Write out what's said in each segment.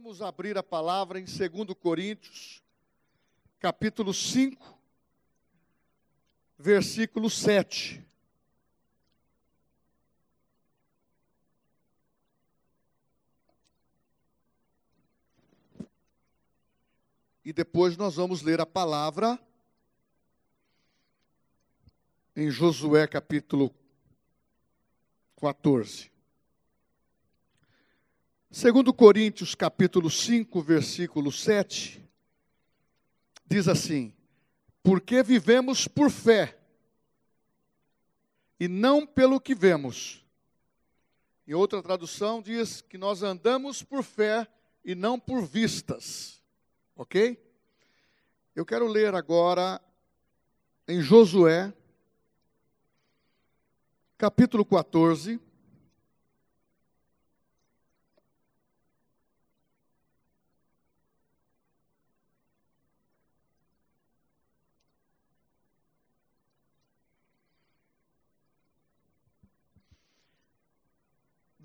Vamos abrir a palavra em 2 Coríntios, capítulo 5, versículo 7. E depois nós vamos ler a palavra em Josué capítulo 14. Segundo Coríntios capítulo 5, versículo 7, diz assim: Porque vivemos por fé e não pelo que vemos. Em outra tradução diz que nós andamos por fé e não por vistas. OK? Eu quero ler agora em Josué capítulo 14,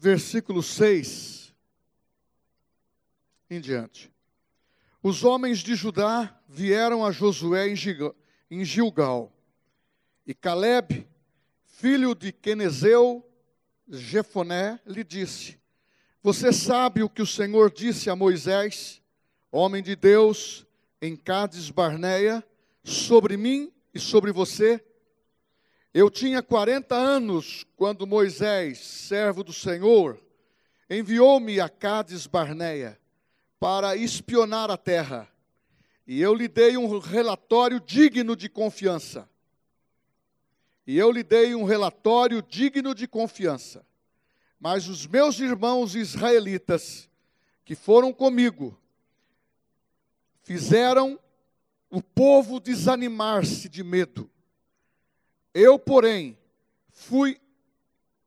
versículo 6 em diante. Os homens de Judá vieram a Josué em Gilgal, e Caleb, filho de Quenezeu, Jefoné, lhe disse: Você sabe o que o Senhor disse a Moisés, homem de Deus, em Cádiz Barneia, sobre mim e sobre você? Eu tinha 40 anos quando Moisés, servo do Senhor, enviou-me a Cádiz Barneia para espionar a terra. E eu lhe dei um relatório digno de confiança. E eu lhe dei um relatório digno de confiança. Mas os meus irmãos israelitas, que foram comigo, fizeram o povo desanimar-se de medo eu, porém, fui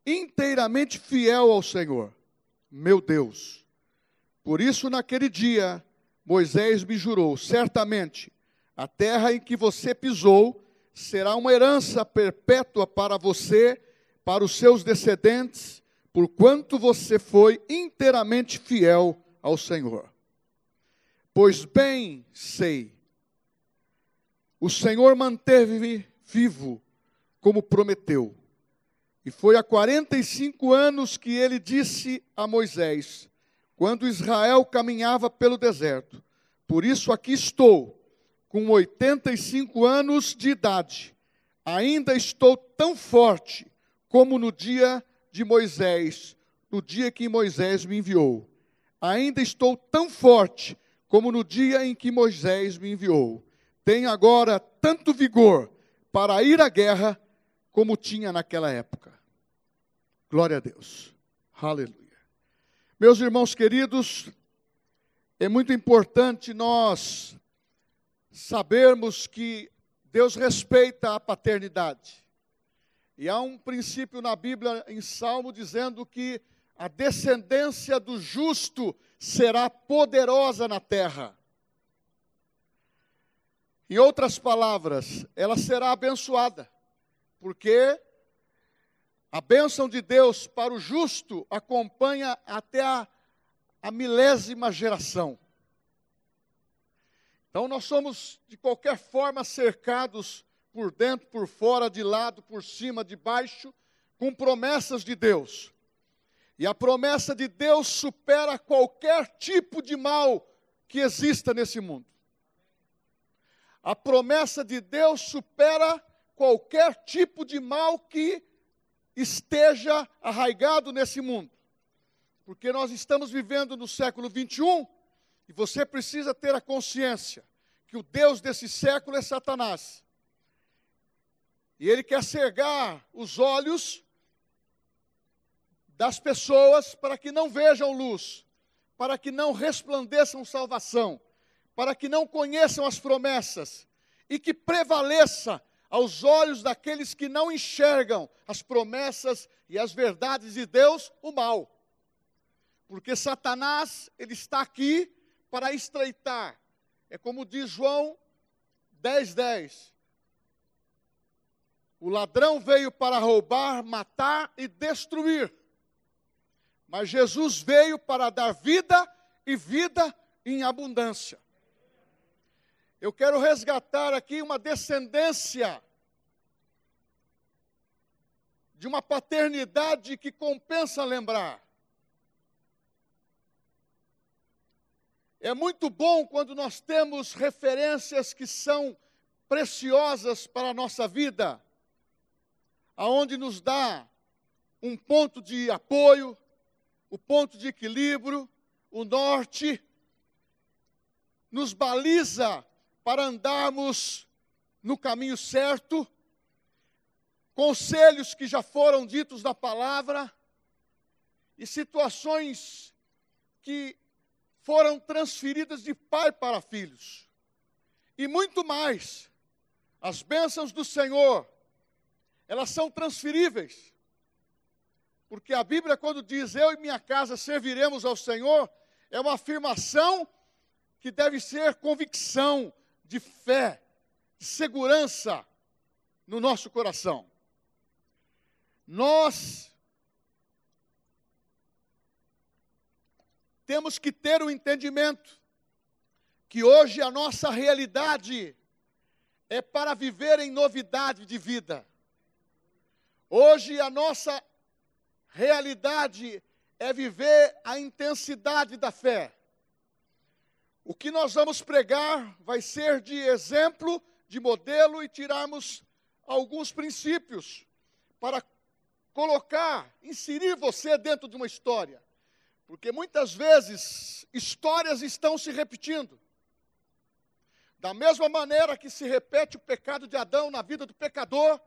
inteiramente fiel ao Senhor, meu Deus. Por isso, naquele dia, Moisés me jurou: certamente, a terra em que você pisou será uma herança perpétua para você, para os seus descendentes, porquanto você foi inteiramente fiel ao Senhor. Pois bem sei, o Senhor manteve-me vivo como prometeu. E foi há 45 anos que ele disse a Moisés, quando Israel caminhava pelo deserto: Por isso aqui estou, com 85 anos de idade, ainda estou tão forte como no dia de Moisés, no dia que Moisés me enviou. Ainda estou tão forte como no dia em que Moisés me enviou. Tenho agora tanto vigor para ir à guerra como tinha naquela época. Glória a Deus. Aleluia. Meus irmãos queridos, é muito importante nós sabermos que Deus respeita a paternidade. E há um princípio na Bíblia, em Salmo, dizendo que a descendência do justo será poderosa na terra. Em outras palavras, ela será abençoada porque a bênção de Deus para o justo acompanha até a, a milésima geração. Então nós somos, de qualquer forma, cercados por dentro, por fora, de lado, por cima, de baixo, com promessas de Deus. E a promessa de Deus supera qualquer tipo de mal que exista nesse mundo. A promessa de Deus supera qualquer tipo de mal que esteja arraigado nesse mundo. Porque nós estamos vivendo no século 21 e você precisa ter a consciência que o Deus desse século é Satanás. E ele quer cegar os olhos das pessoas para que não vejam luz, para que não resplandeçam salvação, para que não conheçam as promessas e que prevaleça aos olhos daqueles que não enxergam as promessas e as verdades de Deus, o mal. Porque Satanás, ele está aqui para estreitar. É como diz João 10:10. 10. O ladrão veio para roubar, matar e destruir. Mas Jesus veio para dar vida e vida em abundância. Eu quero resgatar aqui uma descendência de uma paternidade que compensa lembrar. É muito bom quando nós temos referências que são preciosas para a nossa vida, aonde nos dá um ponto de apoio, o ponto de equilíbrio, o norte, nos baliza para andarmos no caminho certo, conselhos que já foram ditos na palavra e situações que foram transferidas de pai para filhos. E muito mais, as bênçãos do Senhor, elas são transferíveis. Porque a Bíblia, quando diz eu e minha casa serviremos ao Senhor, é uma afirmação que deve ser convicção de fé, de segurança no nosso coração. Nós temos que ter o um entendimento que hoje a nossa realidade é para viver em novidade de vida. Hoje a nossa realidade é viver a intensidade da fé. O que nós vamos pregar vai ser de exemplo, de modelo e tirarmos alguns princípios para colocar, inserir você dentro de uma história. Porque muitas vezes histórias estão se repetindo. Da mesma maneira que se repete o pecado de Adão na vida do pecador,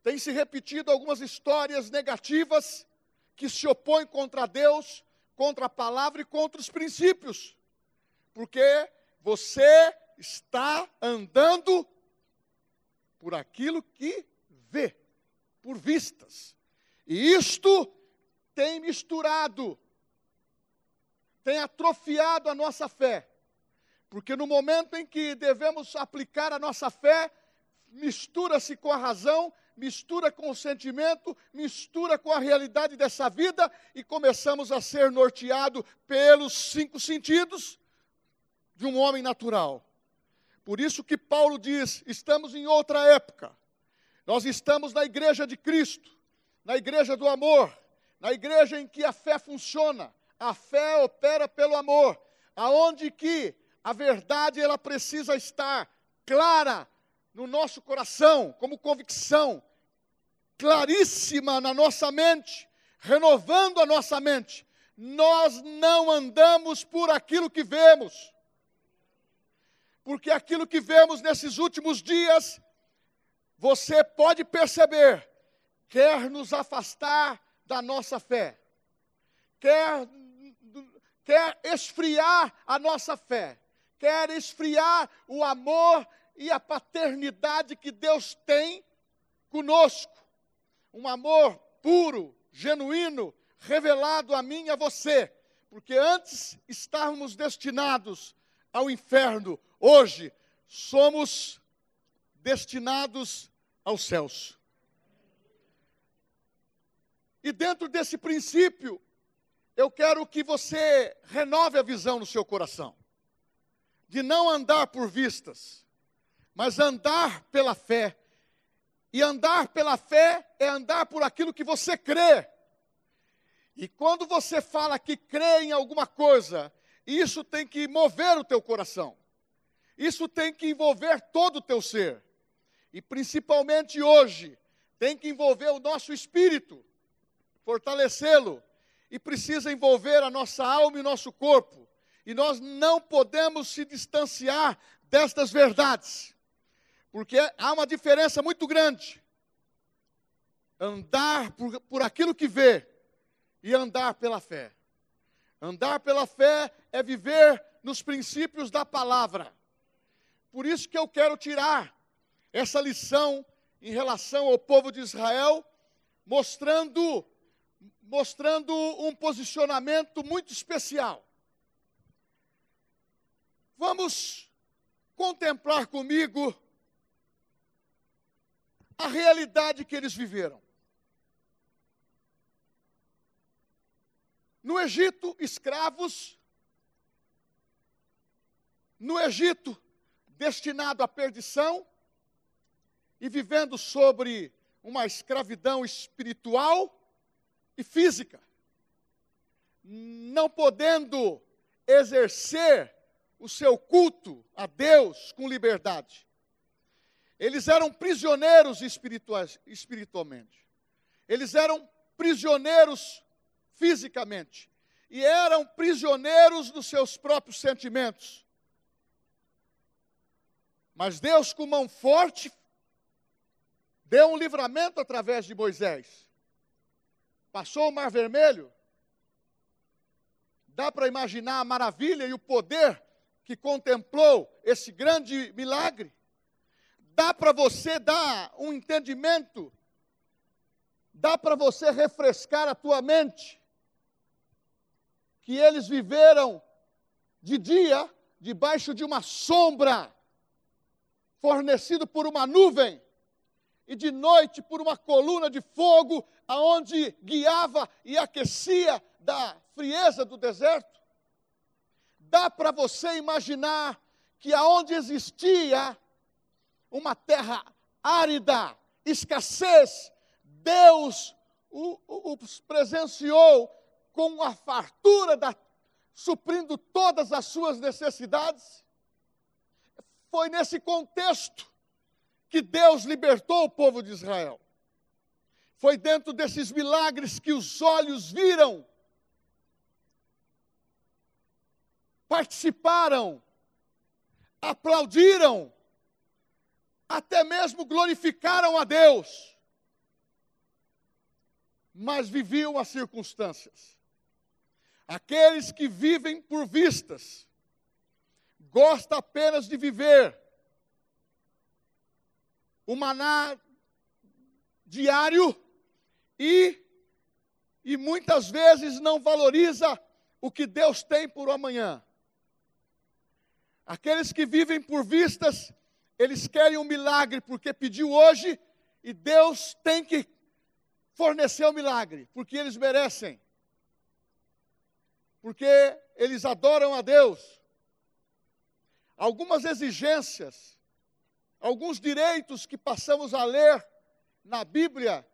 tem se repetido algumas histórias negativas que se opõem contra Deus, contra a palavra e contra os princípios. Porque você está andando por aquilo que vê, por vistas. E isto tem misturado tem atrofiado a nossa fé. Porque no momento em que devemos aplicar a nossa fé, mistura-se com a razão, mistura com o sentimento, mistura com a realidade dessa vida e começamos a ser norteado pelos cinco sentidos de um homem natural. Por isso que Paulo diz: estamos em outra época. Nós estamos na igreja de Cristo, na igreja do amor, na igreja em que a fé funciona, a fé opera pelo amor, aonde que a verdade ela precisa estar clara no nosso coração, como convicção, claríssima na nossa mente, renovando a nossa mente. Nós não andamos por aquilo que vemos. Porque aquilo que vemos nesses últimos dias, você pode perceber, quer nos afastar da nossa fé, quer quer esfriar a nossa fé, quer esfriar o amor e a paternidade que Deus tem conosco. Um amor puro, genuíno, revelado a mim e a você. Porque antes estávamos destinados ao inferno, hoje somos destinados aos céus. E dentro desse princípio, eu quero que você renove a visão no seu coração, de não andar por vistas, mas andar pela fé. E andar pela fé é andar por aquilo que você crê. E quando você fala que crê em alguma coisa, isso tem que mover o teu coração. Isso tem que envolver todo o teu ser. E principalmente hoje, tem que envolver o nosso espírito, fortalecê-lo e precisa envolver a nossa alma e nosso corpo. E nós não podemos se distanciar destas verdades, porque há uma diferença muito grande. Andar por, por aquilo que vê e andar pela fé. Andar pela fé é viver nos princípios da palavra. Por isso que eu quero tirar essa lição em relação ao povo de Israel, mostrando mostrando um posicionamento muito especial. Vamos contemplar comigo a realidade que eles viveram. No Egito, escravos, no Egito, destinado à perdição, e vivendo sobre uma escravidão espiritual e física, não podendo exercer o seu culto a Deus com liberdade. Eles eram prisioneiros espiritualmente. Eles eram prisioneiros fisicamente. E eram prisioneiros dos seus próprios sentimentos. Mas Deus, com mão forte, deu um livramento através de Moisés. Passou o Mar Vermelho. Dá para imaginar a maravilha e o poder que contemplou esse grande milagre? Dá para você dar um entendimento? Dá para você refrescar a tua mente? Que eles viveram de dia debaixo de uma sombra, fornecido por uma nuvem, e de noite por uma coluna de fogo, aonde guiava e aquecia da frieza do deserto. Dá para você imaginar que aonde existia uma terra árida, escassez, Deus os presenciou com a fartura da, suprindo todas as suas necessidades. Foi nesse contexto que Deus libertou o povo de Israel. Foi dentro desses milagres que os olhos viram participaram, aplaudiram, até mesmo glorificaram a Deus, mas viviam as circunstâncias. Aqueles que vivem por vistas, gostam apenas de viver o maná diário e, e muitas vezes não valoriza o que Deus tem por amanhã. Aqueles que vivem por vistas, eles querem um milagre porque pediu hoje e Deus tem que fornecer o milagre, porque eles merecem. Porque eles adoram a Deus. Algumas exigências, alguns direitos que passamos a ler na Bíblia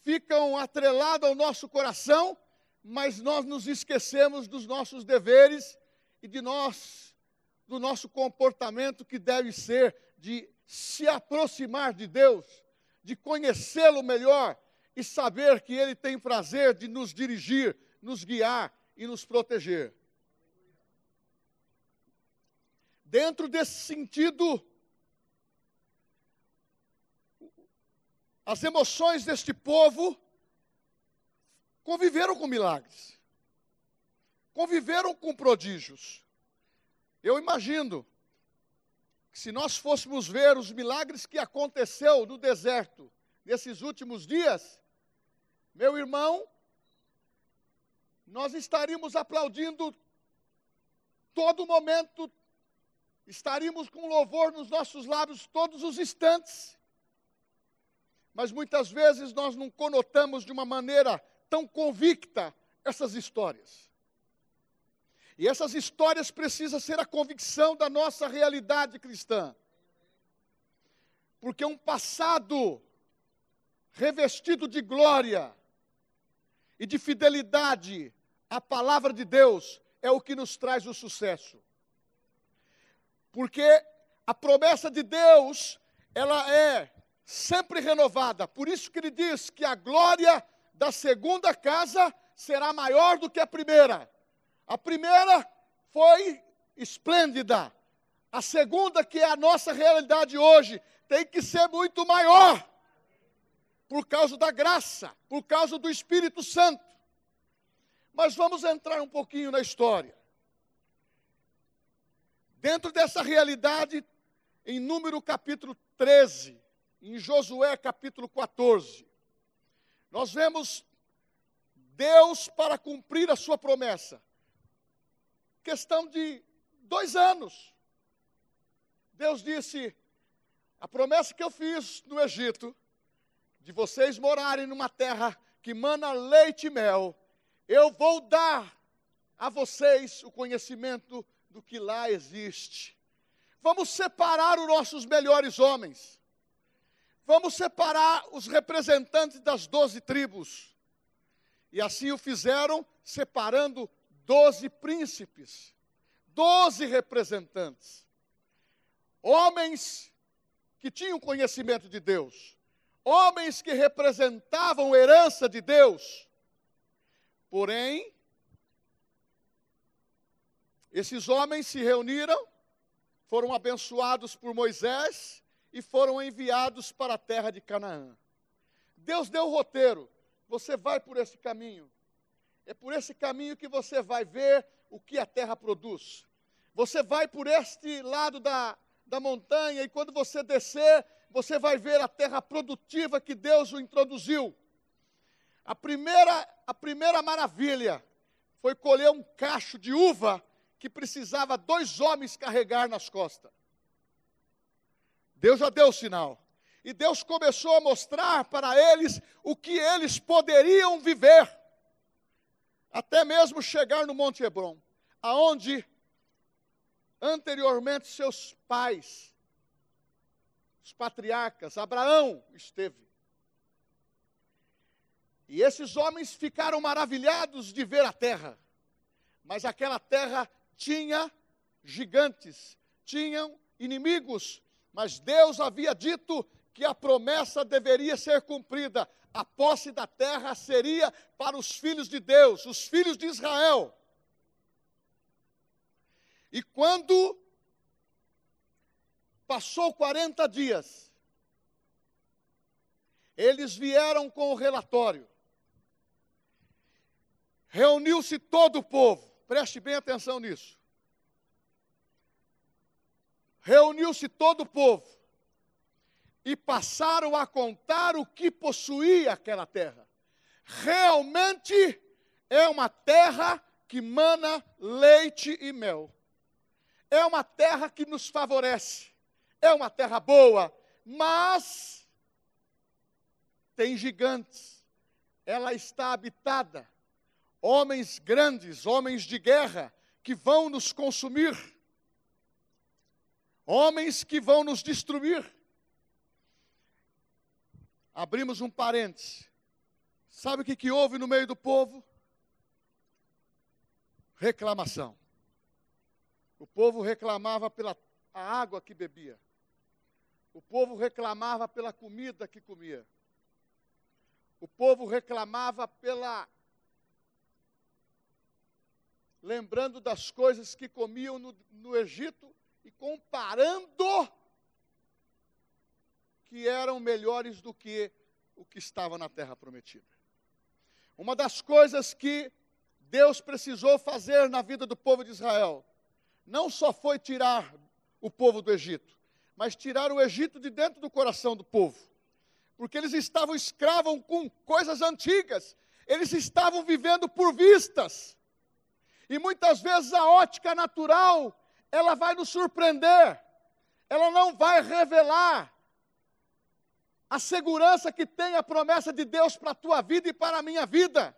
ficam atrelados ao nosso coração, mas nós nos esquecemos dos nossos deveres e de nós do nosso comportamento que deve ser de se aproximar de Deus, de conhecê-lo melhor e saber que Ele tem prazer de nos dirigir, nos guiar e nos proteger. Dentro desse sentido, as emoções deste povo conviveram com milagres, conviveram com prodígios. Eu imagino que se nós fôssemos ver os milagres que aconteceu no deserto nesses últimos dias, meu irmão, nós estaríamos aplaudindo todo momento, estaríamos com louvor nos nossos lábios todos os instantes. Mas muitas vezes nós não conotamos de uma maneira tão convicta essas histórias. E essas histórias precisam ser a convicção da nossa realidade cristã. Porque um passado revestido de glória e de fidelidade à palavra de Deus é o que nos traz o sucesso. Porque a promessa de Deus, ela é sempre renovada. Por isso que ele diz que a glória da segunda casa será maior do que a primeira. A primeira foi esplêndida. A segunda, que é a nossa realidade hoje, tem que ser muito maior. Por causa da graça, por causa do Espírito Santo. Mas vamos entrar um pouquinho na história. Dentro dessa realidade, em Número capítulo 13, em Josué capítulo 14, nós vemos Deus para cumprir a sua promessa questão de dois anos. Deus disse: a promessa que eu fiz no Egito, de vocês morarem numa terra que mana leite e mel, eu vou dar a vocês o conhecimento do que lá existe. Vamos separar os nossos melhores homens. Vamos separar os representantes das doze tribos. E assim o fizeram, separando doze príncipes, doze representantes. Homens que tinham conhecimento de Deus, homens que representavam herança de Deus. Porém, esses homens se reuniram, foram abençoados por Moisés e foram enviados para a terra de Canaã. Deus deu o roteiro, você vai por esse caminho. É por esse caminho que você vai ver o que a terra produz. Você vai por este lado da, da montanha e quando você descer, você vai ver a terra produtiva que Deus o introduziu. A primeira, a primeira maravilha foi colher um cacho de uva que precisava dois homens carregar nas costas. Deus já deu o sinal. E Deus começou a mostrar para eles o que eles poderiam viver, até mesmo chegar no Monte Hebron, aonde anteriormente seus pais, os patriarcas, Abraão esteve. E esses homens ficaram maravilhados de ver a terra, mas aquela terra tinha gigantes, tinham inimigos, mas Deus havia dito que a promessa deveria ser cumprida. A posse da terra seria para os filhos de Deus, os filhos de Israel. E quando passou 40 dias, eles vieram com o relatório. Reuniu-se todo o povo, preste bem atenção nisso. Reuniu-se todo o povo e passaram a contar o que possuía aquela terra. Realmente é uma terra que mana leite e mel. É uma terra que nos favorece. É uma terra boa, mas tem gigantes. Ela está habitada. Homens grandes, homens de guerra, que vão nos consumir. Homens que vão nos destruir. Abrimos um parêntese. Sabe o que, que houve no meio do povo? Reclamação. O povo reclamava pela água que bebia. O povo reclamava pela comida que comia. O povo reclamava pela. Lembrando das coisas que comiam no, no Egito e comparando que eram melhores do que o que estava na terra prometida. Uma das coisas que Deus precisou fazer na vida do povo de Israel não só foi tirar o povo do Egito, mas tirar o Egito de dentro do coração do povo. Porque eles estavam escravos com coisas antigas, eles estavam vivendo por vistas. E muitas vezes a ótica natural, ela vai nos surpreender, ela não vai revelar a segurança que tem a promessa de Deus para a tua vida e para a minha vida.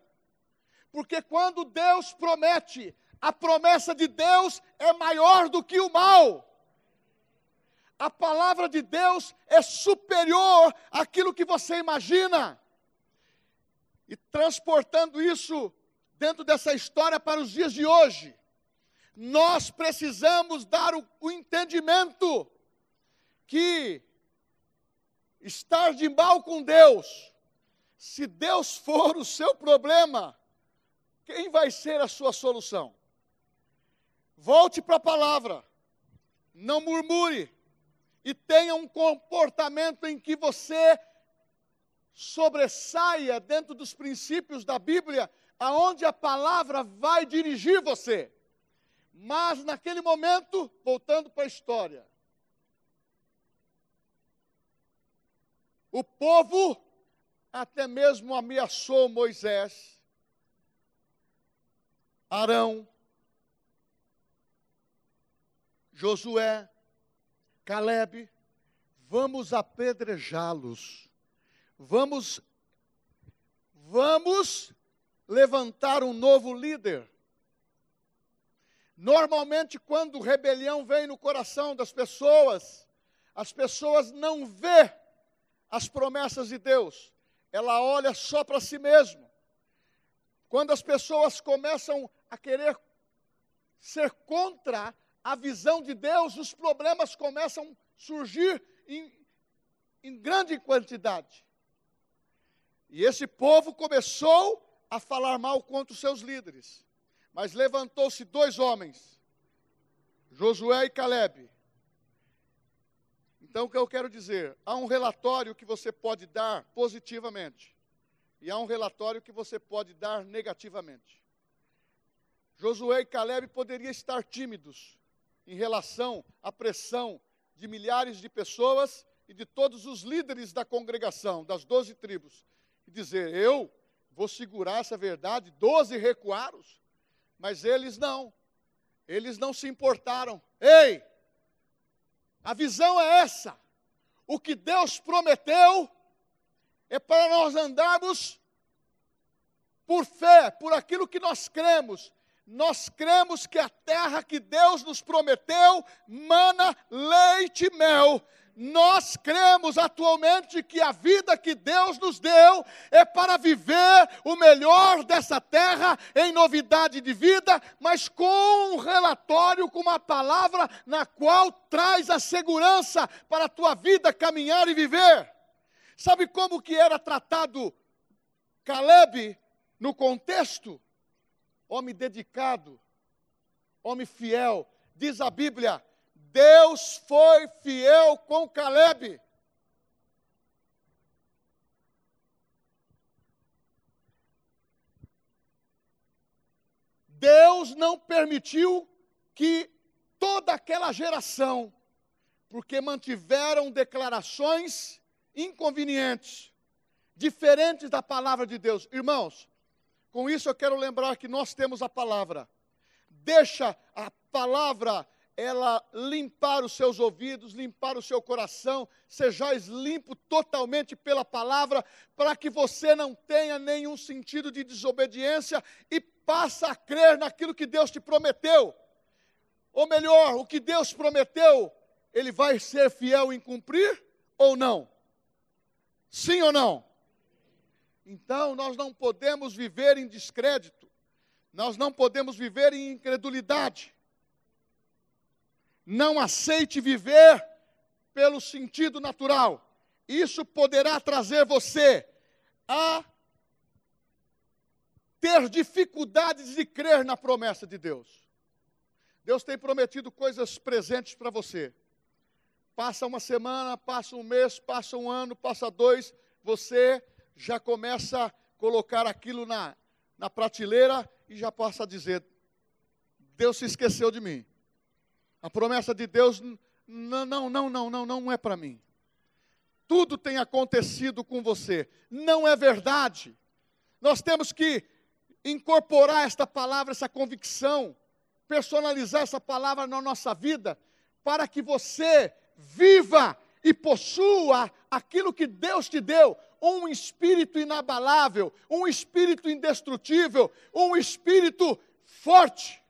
Porque quando Deus promete, a promessa de Deus é maior do que o mal. A palavra de Deus é superior àquilo que você imagina. E transportando isso dentro dessa história para os dias de hoje, nós precisamos dar o, o entendimento que estar de mal com Deus, se Deus for o seu problema, quem vai ser a sua solução? Volte para a palavra. Não murmure. E tenha um comportamento em que você sobressaia dentro dos princípios da Bíblia, aonde a palavra vai dirigir você. Mas naquele momento, voltando para a história, o povo até mesmo ameaçou Moisés, Arão, Josué, Caleb, vamos apedrejá-los. Vamos vamos levantar um novo líder. Normalmente, quando rebelião vem no coração das pessoas, as pessoas não vê as promessas de Deus, ela olha só para si mesmo. Quando as pessoas começam a querer ser contra a visão de Deus, os problemas começam a surgir em, em grande quantidade. E esse povo começou a falar mal contra os seus líderes. Mas levantou-se dois homens, Josué e Caleb. Então, o que eu quero dizer? Há um relatório que você pode dar positivamente, e há um relatório que você pode dar negativamente. Josué e Caleb poderiam estar tímidos em relação à pressão de milhares de pessoas e de todos os líderes da congregação, das doze tribos, e dizer: Eu vou segurar essa verdade, doze recuaram, mas eles não, eles não se importaram. Ei, a visão é essa, o que Deus prometeu é para nós andarmos por fé, por aquilo que nós cremos, nós cremos que a terra que Deus nos prometeu mana leite e mel. Nós cremos atualmente que a vida que Deus nos deu é para viver o melhor dessa terra em novidade de vida, mas com um relatório, com uma palavra na qual traz a segurança para a tua vida caminhar e viver. Sabe como que era tratado Caleb no contexto? homem dedicado, homem fiel. Diz a Bíblia: Deus foi fiel com Caleb. Deus não permitiu que toda aquela geração, porque mantiveram declarações inconvenientes, diferentes da palavra de Deus. Irmãos, com isso eu quero lembrar que nós temos a palavra. Deixa a palavra ela limpar os seus ouvidos, limpar o seu coração, sejais limpo totalmente pela palavra, para que você não tenha nenhum sentido de desobediência e passe a crer naquilo que Deus te prometeu. Ou melhor, o que Deus prometeu, ele vai ser fiel em cumprir ou não? Sim ou não? Então, nós não podemos viver em descrédito, nós não podemos viver em incredulidade. Não aceite viver pelo sentido natural. Isso poderá trazer você a ter dificuldades de crer na promessa de Deus. Deus tem prometido coisas presentes para você. Passa uma semana, passa um mês, passa um ano, passa dois, você já começa a colocar aquilo na, na prateleira e já passa a dizer: Deus se esqueceu de mim. A promessa de Deus, não, não, não, não, não, não é para mim. Tudo tem acontecido com você. Não é verdade. Nós temos que incorporar esta palavra, essa convicção, personalizar essa palavra na nossa vida, para que você viva e possua aquilo que Deus te deu, um espírito inabalável, um espírito indestrutível, um espírito forte.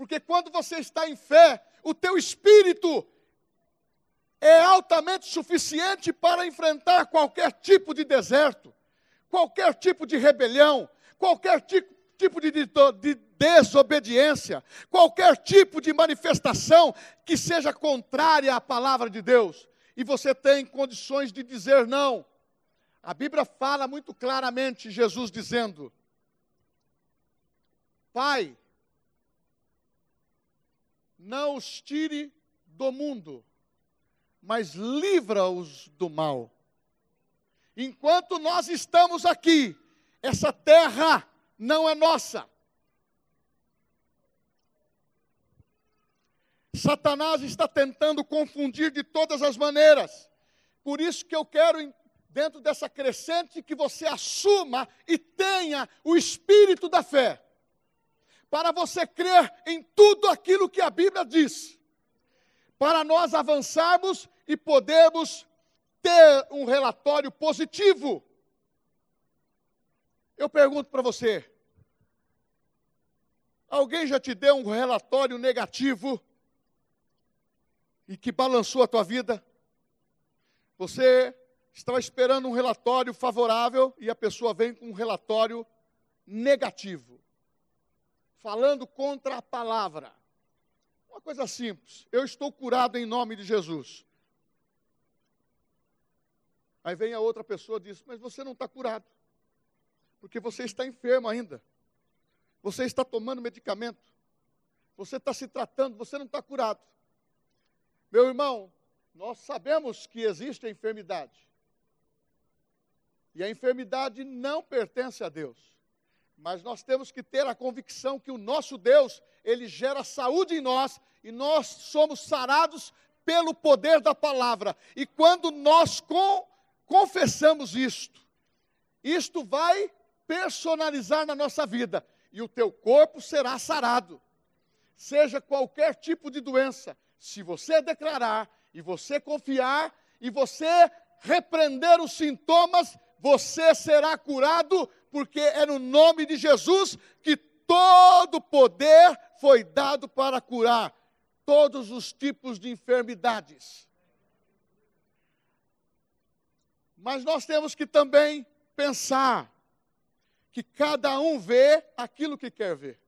Porque quando você está em fé, o teu espírito é altamente suficiente para enfrentar qualquer tipo de deserto, qualquer tipo de rebelião, qualquer tipo, tipo de, de, de desobediência, qualquer tipo de manifestação que seja contrária à palavra de Deus e você tem condições de dizer não. A Bíblia fala muito claramente, Jesus dizendo: Pai, não os tire do mundo, mas livra-os do mal. Enquanto nós estamos aqui, essa terra não é nossa. Satanás está tentando confundir de todas as maneiras. Por isso que eu quero, dentro dessa crescente, que você assuma e tenha o espírito da fé. Para você crer em tudo aquilo que a Bíblia diz. Para nós avançarmos e podermos ter um relatório positivo. Eu pergunto para você: Alguém já te deu um relatório negativo e que balançou a tua vida? Você estava esperando um relatório favorável e a pessoa vem com um relatório negativo, falando contra a palavra. Uma coisa simples, eu estou curado em nome de Jesus. Aí vem a outra pessoa e diz: Mas você não está curado, porque você está enfermo ainda, você está tomando medicamento, você está se tratando, você não está curado. Meu irmão, nós sabemos que existe a enfermidade, e a enfermidade não pertence a Deus. Mas nós temos que ter a convicção que o nosso Deus, ele gera saúde em nós e nós somos sarados pelo poder da palavra. E quando nós com, confessamos isto, isto vai personalizar na nossa vida e o teu corpo será sarado. Seja qualquer tipo de doença, se você declarar e você confiar e você repreender os sintomas, você será curado, porque é no nome de Jesus que todo poder foi dado para curar todos os tipos de enfermidades. Mas nós temos que também pensar que cada um vê aquilo que quer ver.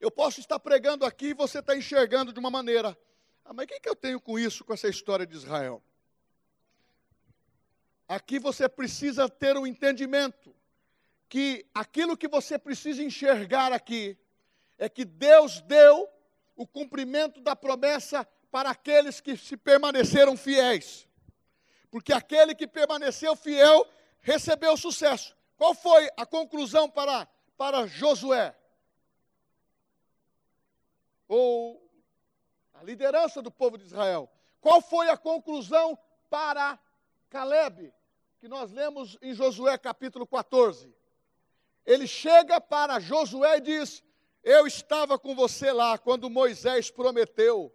Eu posso estar pregando aqui e você está enxergando de uma maneira. Ah, mas o que, que eu tenho com isso, com essa história de Israel? Aqui você precisa ter um entendimento que aquilo que você precisa enxergar aqui é que Deus deu o cumprimento da promessa para aqueles que se permaneceram fiéis. Porque aquele que permaneceu fiel recebeu sucesso. Qual foi a conclusão para, para Josué? Ou a liderança do povo de Israel. Qual foi a conclusão para Caleb, que nós lemos em Josué capítulo 14. Ele chega para Josué e diz: Eu estava com você lá quando Moisés prometeu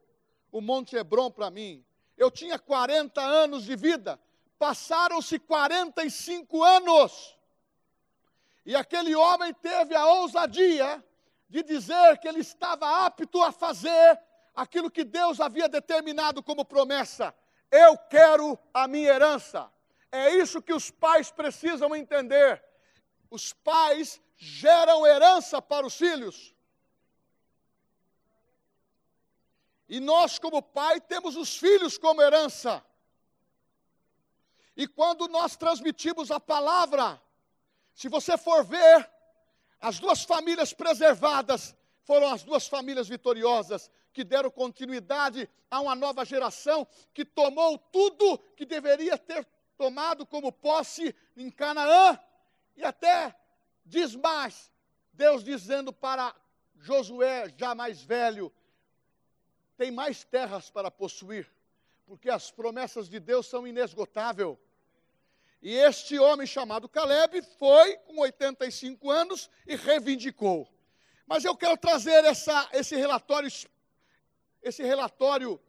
o Monte Hebron para mim. Eu tinha 40 anos de vida, passaram-se 45 anos. E aquele homem teve a ousadia de dizer que ele estava apto a fazer aquilo que Deus havia determinado como promessa. Eu quero a minha herança. É isso que os pais precisam entender. Os pais geram herança para os filhos. E nós, como pai, temos os filhos como herança. E quando nós transmitimos a palavra, se você for ver, as duas famílias preservadas foram as duas famílias vitoriosas que deram continuidade a uma nova geração que tomou tudo que deveria ter tomado como posse em Canaã. E até diz mais, Deus dizendo para Josué, já mais velho, tem mais terras para possuir, porque as promessas de Deus são inesgotáveis. E este homem chamado Caleb foi com 85 anos e reivindicou. Mas eu quero trazer essa, esse relatório, esse relatório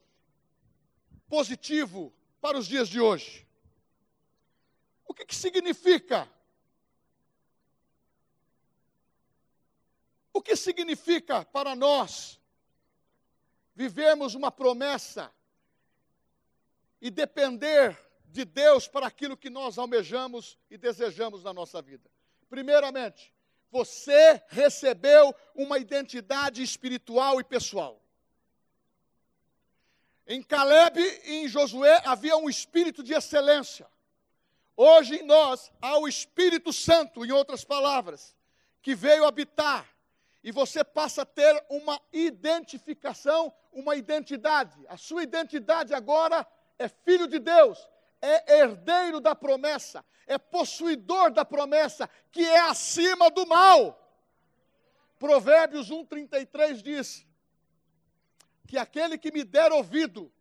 positivo para os dias de hoje. O que, que significa? O que significa para nós vivermos uma promessa e depender de Deus para aquilo que nós almejamos e desejamos na nossa vida? Primeiramente, você recebeu uma identidade espiritual e pessoal. Em Caleb e em Josué havia um espírito de excelência. Hoje em nós há o Espírito Santo, em outras palavras, que veio habitar, e você passa a ter uma identificação, uma identidade. A sua identidade agora é filho de Deus, é herdeiro da promessa, é possuidor da promessa, que é acima do mal. Provérbios 1,33 diz: que aquele que me der ouvido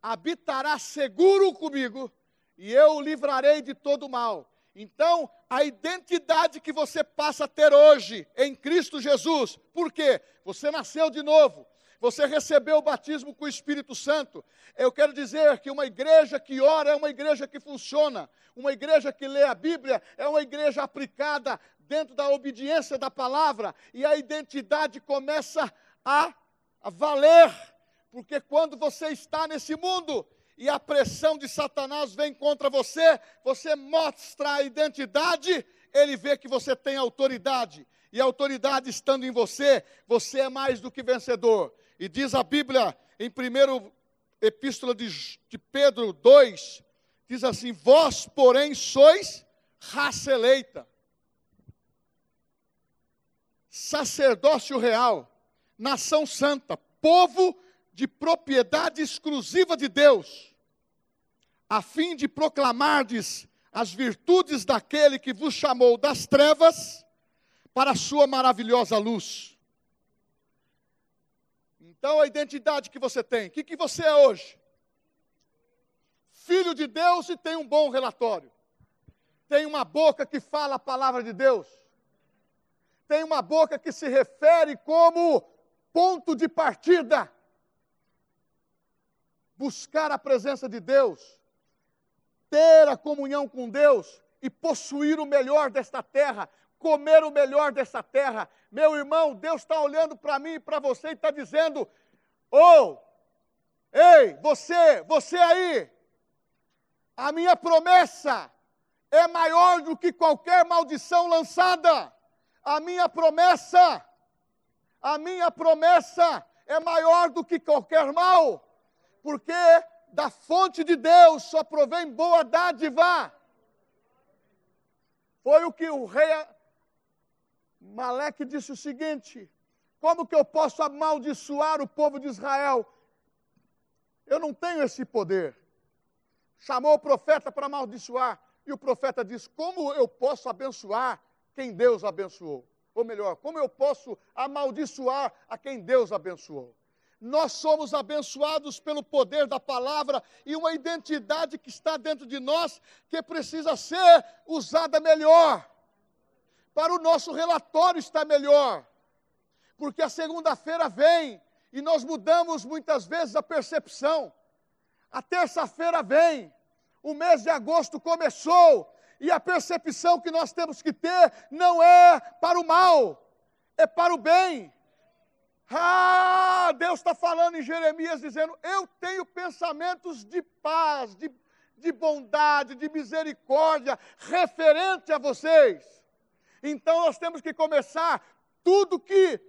habitará seguro comigo e eu o livrarei de todo mal. Então, a identidade que você passa a ter hoje em Cristo Jesus, por quê? Você nasceu de novo, Você recebeu o batismo com o Espírito Santo. Eu quero dizer que uma igreja que ora é uma igreja que funciona. Uma igreja que lê a Bíblia é uma igreja aplicada dentro da obediência da palavra. E a identidade começa a, a valer. Porque quando você está nesse mundo e a pressão de Satanás vem contra você, você mostra a identidade, ele vê que você tem autoridade e a autoridade estando em você, você é mais do que vencedor. E diz a Bíblia, em primeiro epístola de, de Pedro 2, diz assim: Vós, porém, sois raça eleita, sacerdócio real, nação santa, povo de propriedade exclusiva de Deus, a fim de proclamardes as virtudes daquele que vos chamou das trevas para a sua maravilhosa luz. Então, a identidade que você tem, o que, que você é hoje? Filho de Deus e tem um bom relatório. Tem uma boca que fala a palavra de Deus. Tem uma boca que se refere como ponto de partida. Buscar a presença de Deus, ter a comunhão com Deus e possuir o melhor desta terra, comer o melhor dessa terra. Meu irmão, Deus está olhando para mim e para você e está dizendo: Ô, oh, ei, você, você aí, a minha promessa é maior do que qualquer maldição lançada. A minha promessa, a minha promessa é maior do que qualquer mal, porque da fonte de Deus só provém boa dádiva. Foi o que o rei Maleque disse o seguinte: como que eu posso amaldiçoar o povo de Israel? Eu não tenho esse poder. Chamou o profeta para amaldiçoar, e o profeta disse: Como eu posso abençoar quem Deus abençoou? Ou melhor, como eu posso amaldiçoar a quem Deus abençoou? Nós somos abençoados pelo poder da palavra e uma identidade que está dentro de nós que precisa ser usada melhor para o nosso relatório estar melhor. Porque a segunda-feira vem e nós mudamos muitas vezes a percepção. A terça-feira vem, o mês de agosto começou e a percepção que nós temos que ter não é para o mal, é para o bem. Ah, Deus está falando em Jeremias, dizendo: Eu tenho pensamentos de paz, de, de bondade, de misericórdia, referente a vocês. Então nós temos que começar tudo que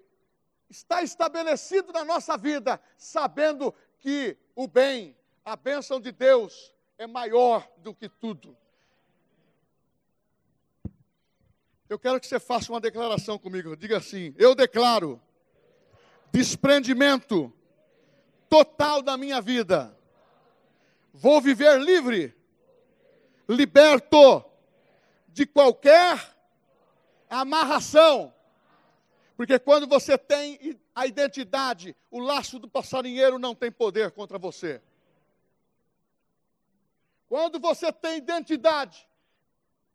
está estabelecido na nossa vida, sabendo que o bem, a bênção de Deus é maior do que tudo. Eu quero que você faça uma declaração comigo. Diga assim: Eu declaro desprendimento total da minha vida. Vou viver livre, liberto de qualquer amarração. Porque quando você tem a identidade, o laço do passarinheiro não tem poder contra você. Quando você tem identidade,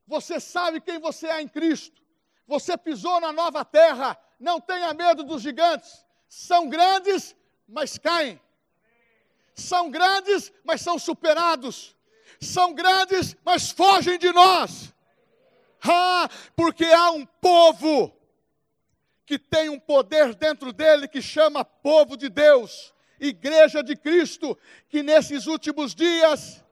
você sabe quem você é em Cristo. Você pisou na nova terra, não tenha medo dos gigantes. São grandes, mas caem. São grandes, mas são superados. São grandes, mas fogem de nós. Ah, porque há um povo que tem um poder dentro dele que chama povo de Deus, igreja de Cristo, que nesses últimos dias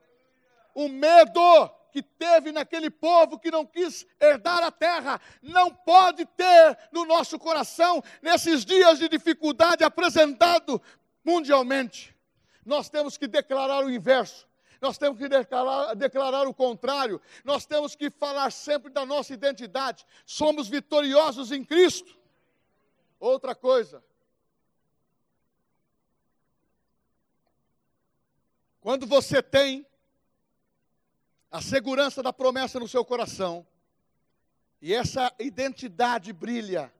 o medo que teve naquele povo que não quis herdar a terra, não pode ter no nosso coração nesses dias de dificuldade apresentado mundialmente. Nós temos que declarar o inverso nós temos que declarar, declarar o contrário, nós temos que falar sempre da nossa identidade. Somos vitoriosos em Cristo. Outra coisa, quando você tem a segurança da promessa no seu coração, e essa identidade brilha,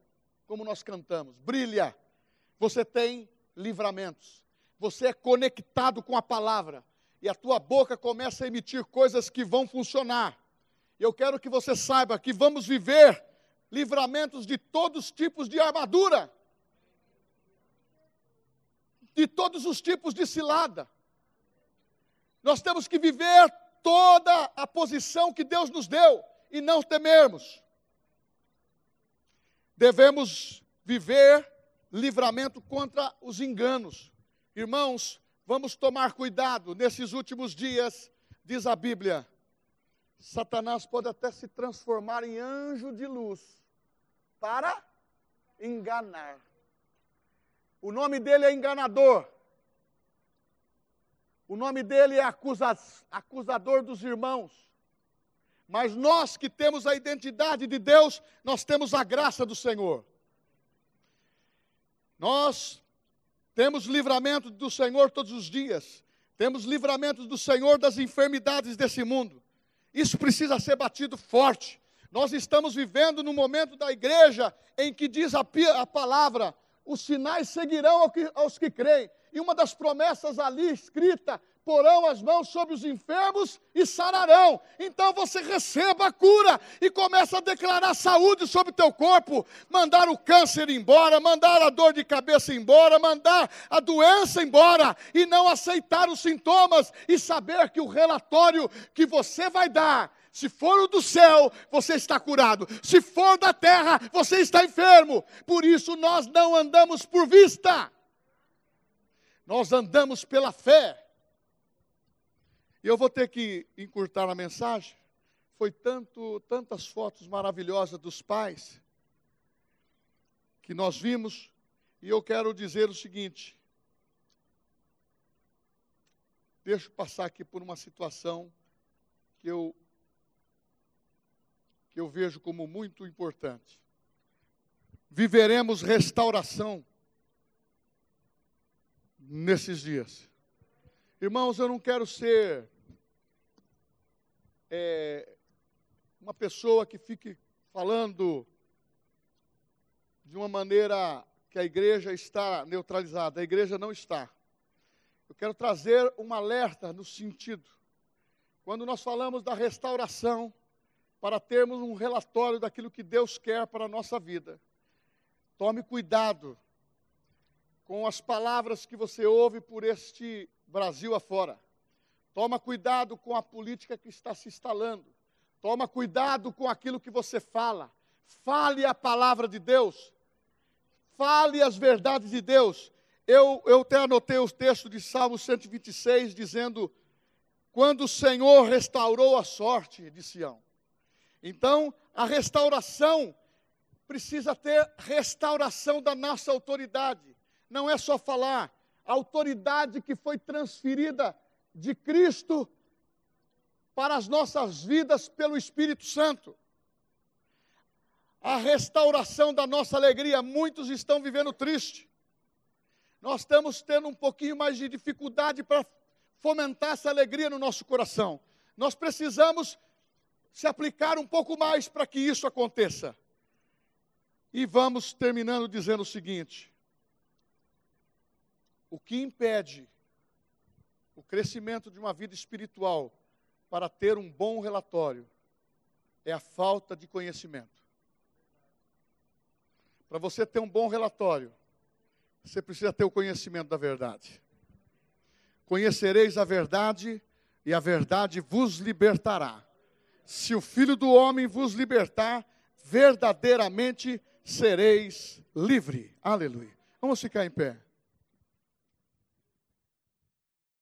como nós cantamos, brilha, você tem livramentos, você é conectado com a palavra, e a tua boca começa a emitir coisas que vão funcionar. Eu quero que você saiba que vamos viver livramentos de todos os tipos de armadura. de todos os tipos de cilada. Nós temos que viver toda a posição que Deus nos deu e não temermos. Devemos viver livramento contra os enganos. Irmãos, vamos tomar cuidado nesses últimos dias, diz a Bíblia. Satanás pode até se transformar em anjo de luz para enganar. O nome dele é enganador. O nome dele é acusa, acusador dos irmãos. Mas nós que temos a identidade de Deus, nós temos a graça do Senhor. Nós temos livramento do Senhor todos os dias. Temos livramento do Senhor das enfermidades desse mundo. Isso precisa ser batido forte. Nós estamos vivendo no momento da igreja em que diz a, a palavra: os sinais seguirão aos que creem. E uma das promessas ali escrita porão as mãos sobre os enfermos e sararão. Então você receba a cura e começa a declarar saúde sobre o teu corpo, mandar o câncer embora, mandar a dor de cabeça embora, mandar a doença embora e não aceitar os sintomas e saber que o relatório que você vai dar se for do céu, você está curado. Se for da terra, você está enfermo. Por isso nós não andamos por vista. Nós andamos pela fé. E eu vou ter que encurtar a mensagem. Foi tanto, tantas fotos maravilhosas dos pais que nós vimos, e eu quero dizer o seguinte: deixa eu passar aqui por uma situação que eu que eu vejo como muito importante. Viveremos restauração nesses dias. Irmãos, eu não quero ser é, uma pessoa que fique falando de uma maneira que a igreja está neutralizada. A igreja não está. Eu quero trazer um alerta no sentido. Quando nós falamos da restauração, para termos um relatório daquilo que Deus quer para a nossa vida, tome cuidado com as palavras que você ouve por este Brasil afora. Toma cuidado com a política que está se instalando. Toma cuidado com aquilo que você fala. Fale a palavra de Deus. Fale as verdades de Deus. Eu, eu até anotei o texto de Salmo 126, dizendo: Quando o Senhor restaurou a sorte de Sião. Então, a restauração precisa ter restauração da nossa autoridade. Não é só falar, a autoridade que foi transferida de Cristo para as nossas vidas pelo Espírito Santo. A restauração da nossa alegria, muitos estão vivendo triste. Nós estamos tendo um pouquinho mais de dificuldade para fomentar essa alegria no nosso coração. Nós precisamos se aplicar um pouco mais para que isso aconteça. E vamos terminando dizendo o seguinte: o que impede o crescimento de uma vida espiritual para ter um bom relatório é a falta de conhecimento. Para você ter um bom relatório, você precisa ter o conhecimento da verdade. Conhecereis a verdade e a verdade vos libertará. Se o Filho do Homem vos libertar, verdadeiramente sereis livre. Aleluia. Vamos ficar em pé.